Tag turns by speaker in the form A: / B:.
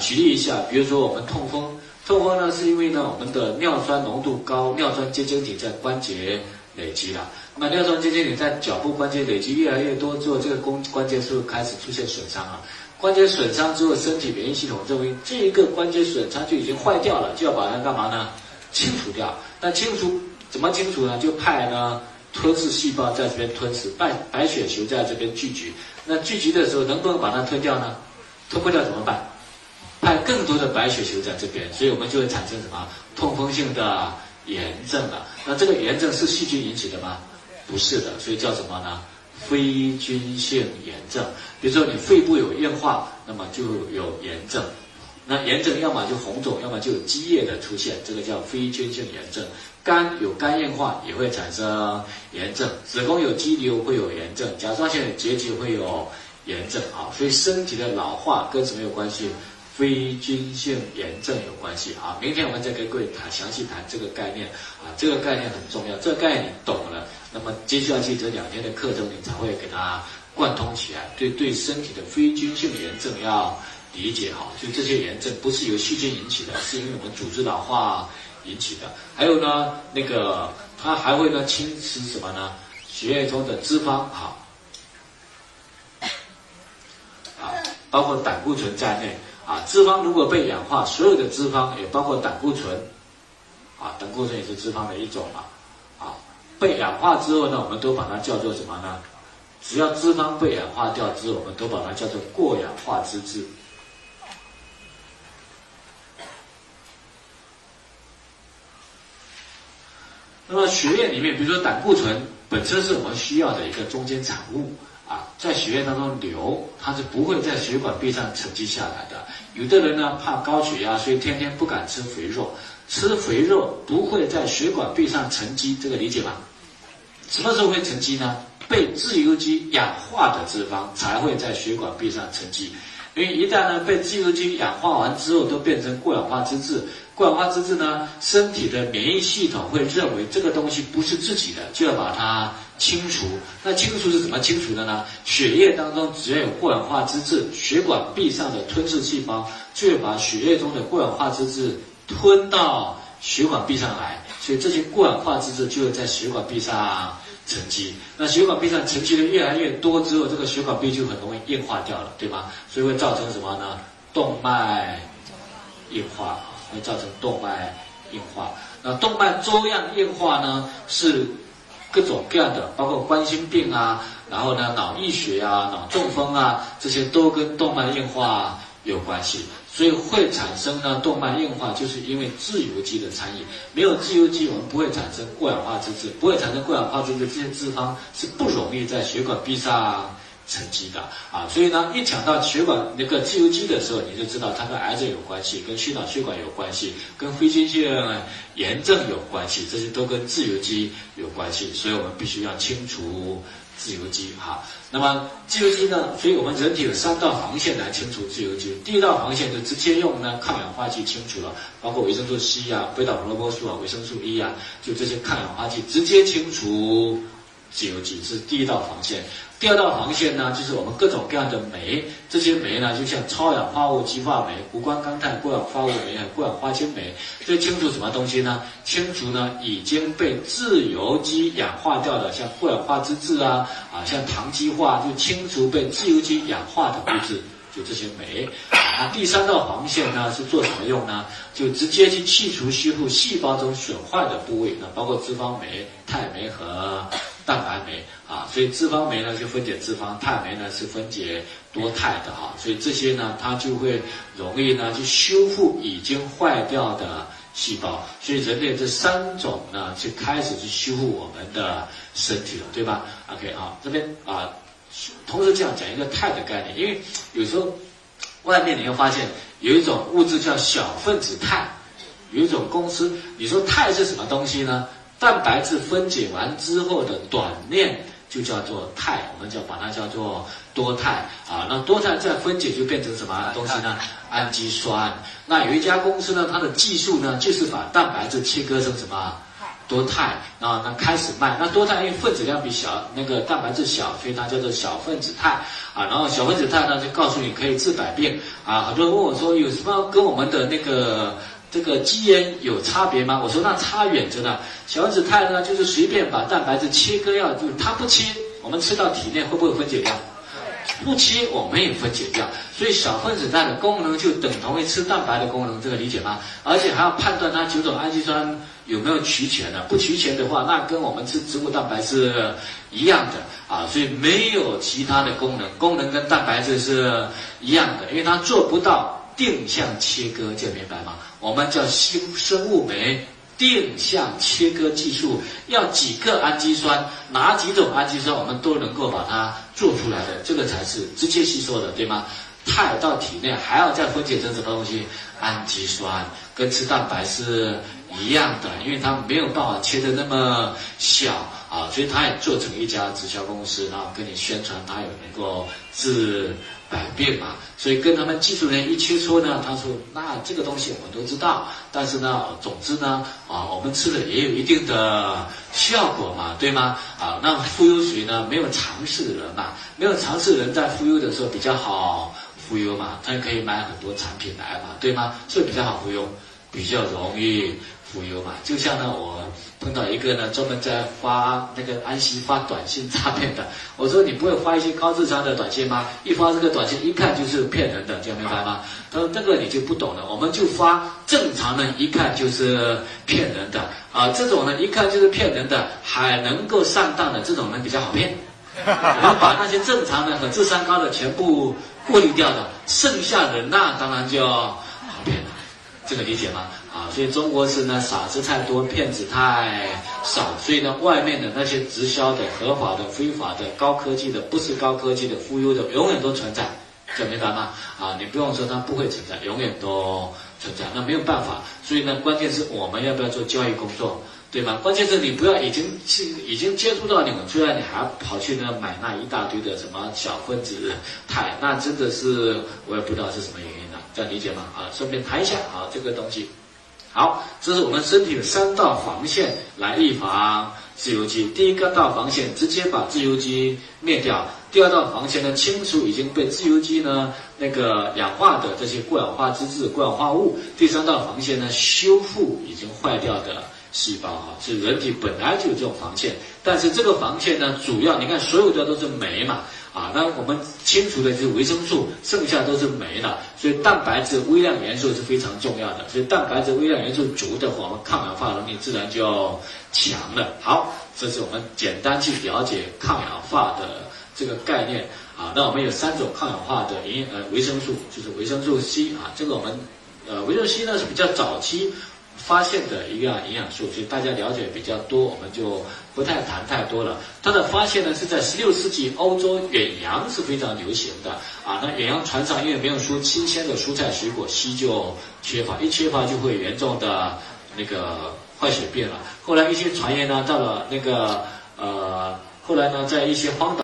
A: 举例一下，比如说我们痛风，痛风呢是因为呢我们的尿酸浓度高，尿酸结晶体在关节累积了。那么尿酸结晶体在脚部关节累积越来越多之后，这个关关节是不是开始出现损伤了？关节损伤之后，身体免疫系统认为这一个关节损伤就已经坏掉了，就要把它干嘛呢？清除掉。那清除怎么清除呢？就派呢吞噬细胞在这边吞噬，白白血球在这边聚集。那聚集的时候，能不能把它吞掉呢？吞不掉怎么办？派更多的白血球在这边，所以我们就会产生什么痛风性的炎症了。那这个炎症是细菌引起的吗？不是的，所以叫什么呢？非菌性炎症。比如说你肺部有硬化，那么就有炎症。那炎症要么就红肿，要么就有积液的出现，这个叫非菌性炎症。肝有肝硬化也会产生炎症，子宫有肌瘤会有炎症，甲状腺结节会有炎症啊。所以身体的老化跟什么有关系？非菌性炎症有关系啊。明天我们再跟各位谈详细谈这个概念啊，这个概念很重要，这个概念你懂了，那么接下去这两天的课程你才会给它贯通起来。对对，身体的非菌性炎症要。理解好，就这些炎症不是由细菌引起的，是因为我们组织老化引起的。还有呢，那个它还会呢侵蚀什么呢？血液中的脂肪哈，啊，包括胆固醇在内啊。脂肪如果被氧化，所有的脂肪也包括胆固醇啊，胆固醇也是脂肪的一种嘛啊。被氧化之后呢，我们都把它叫做什么呢？只要脂肪被氧化掉之后，我们都把它叫做过氧化脂质。那么血液里面，比如说胆固醇本身是我们需要的一个中间产物，在血液当中流，它是不会在血管壁上沉积下来的。有的人呢怕高血压，所以天天不敢吃肥肉，吃肥肉不会在血管壁上沉积，这个理解吧？什么时候会沉积呢？被自由基氧化的脂肪才会在血管壁上沉积。因为一旦呢被自由基氧化完之后，都变成过氧化脂质。过氧化脂质呢，身体的免疫系统会认为这个东西不是自己的，就要把它清除。那清除是怎么清除的呢？血液当中只要有过氧化脂质，血管壁上的吞噬细胞就会把血液中的过氧化脂质吞到血管壁上来。所以这些过氧化脂质就会在血管壁上。沉积，那血管壁上沉积的越来越多之后，这个血管壁就很容易硬化掉了，对吗？所以会造成什么呢？动脉硬化，会造成动脉硬化。那动脉粥样硬化呢，是各种各样的，包括冠心病啊，然后呢脑溢血啊、脑中风啊，这些都跟动脉硬化有关系。所以会产生呢动脉硬化，就是因为自由基的参与。没有自由基，我们不会产生过氧化脂质，不会产生过氧化脂质，这些脂肪是不容易在血管壁上沉积的啊。所以呢，一讲到血管那个自由基的时候，你就知道它跟癌症有关系，跟心脑血管有关系，跟非菌性炎症有关系，这些都跟自由基有关系。所以我们必须要清除。自由基哈，那么自由基呢？所以我们人体有三道防线来清除自由基。第一道防线就直接用呢抗氧化剂清除了，包括维生素 C 啊、贝塔胡萝卜素啊、维生素 E 啊，就这些抗氧化剂直接清除。自由基是第一道防线，第二道防线呢，就是我们各种各样的酶，这些酶呢，就像超氧化物激化酶、谷胱甘肽过氧化物酶、过氧化氢酶，这清除什么东西呢？清除呢已经被自由基氧化掉的，像过氧化脂质啊，啊，像糖基化，就清除被自由基氧化的物质，就这些酶。啊，第三道防线呢是做什么用呢？就直接去去除修复细胞中损坏的部位，那包括脂肪酶、肽酶和。蛋白酶啊，所以脂肪酶呢就分解脂肪，肽酶呢是分解多肽的哈，所以这些呢它就会容易呢去修复已经坏掉的细胞，所以人类这三种呢就开始去修复我们的身体了，对吧？OK 啊，这边啊，同时这样讲一个肽的概念，因为有时候外面你会发现有一种物质叫小分子肽，有一种公司，你说肽是什么东西呢？蛋白质分解完之后的短链就叫做肽，我们就把它叫做多肽啊。那多肽再分解就变成什么东西呢？氨基酸。那有一家公司呢，它的技术呢，就是把蛋白质切割成什么多肽，然后呢开始卖。那多肽因为分子量比小，那个蛋白质小，所以它叫做小分子肽啊。然后小分子肽呢就告诉你可以治百病啊。很多人问我说有什么跟我们的那个这个基因有差别吗？我说那差远着呢。小分子肽呢就是随便把蛋白质切割掉，就它不切，我们吃到体内会不会分解掉？不切我们也分解掉，所以小分子肽的功能就等同于吃蛋白的功能，这个理解吗？而且还要判断它九种氨基酸有没有齐全的，不齐全的话，那跟我们吃植物蛋白是一样的啊，所以没有其他的功能，功能跟蛋白质是一样的，因为它做不到定向切割，这明白吗？我们叫新生物酶。定向切割技术要几个氨基酸，哪几种氨基酸我们都能够把它做出来的，这个才是直接吸收的，对吗？肽到体内还要再分解成什么东西？氨基酸，跟吃蛋白是一样的，因为它没有办法切的那么小啊，所以它也做成一家直销公司，然后跟你宣传它有能够治。百病嘛，所以跟他们技术人员一切磋呢，他说那这个东西我们都知道，但是呢，总之呢，啊，我们吃的也有一定的效果嘛，对吗？啊，那忽悠谁呢？没有尝试的人嘛，没有尝试的人在忽悠的时候比较好忽悠嘛，他可以买很多产品来嘛，对吗？所以比较好忽悠，比较容易。忽悠嘛，就像呢，我碰到一个呢，专门在发那个安息发短信诈骗的。我说你不会发一些高智商的短信吗？一发这个短信，一看就是骗人的，这样明白吗？他说这个你就不懂了，我们就发正常的，一看就是骗人的啊。这种呢，一看就是骗人的，还能够上当的这种人比较好骗。我们把那些正常的和智商高的全部过滤掉的，剩下的那当然就好骗了。这个理解吗？啊，所以中国是呢，傻子太多，骗子太少，所以呢，外面的那些直销的、合法的、非法的、高科技的、不是高科技的、忽悠的，永远都存在，这明白吗？啊，你不用说它不会存在，永远都存在，那没有办法。所以呢，关键是我们要不要做交易工作，对吧？关键是你不要已经是已经接触到你们，虽然你还要跑去呢买那一大堆的什么小分子肽，那真的是我也不知道是什么原因了，这样理解吗？啊，顺便谈一下啊，这个东西。好，这是我们身体的三道防线来预防自由基。第一个道防线直接把自由基灭掉；第二道防线呢，清除已经被自由基呢那个氧化的这些过氧化脂质、过氧化物；第三道防线呢，修复已经坏掉的细胞哈，是人体本来就有这种防线，但是这个防线呢，主要你看所有的都是酶嘛。啊，那我们清除的就是维生素，剩下都是酶了。所以蛋白质微量元素是非常重要的。所以蛋白质微量元素足的话，我们抗氧化能力自然就强了。好，这是我们简单去了解抗氧化的这个概念。啊，那我们有三种抗氧化的营呃维生素，就是维生素 C 啊，这个我们呃维生素 C 呢是比较早期。发现的一个营养素，所以大家了解比较多，我们就不太谈太多了。它的发现呢是在十六世纪，欧洲远洋是非常流行的啊。那远洋船上因为没有说新鲜的蔬菜水果，硒就缺乏，一缺乏就会严重的那个坏血病了。后来一些传言呢到了那个呃，后来呢在一些荒岛。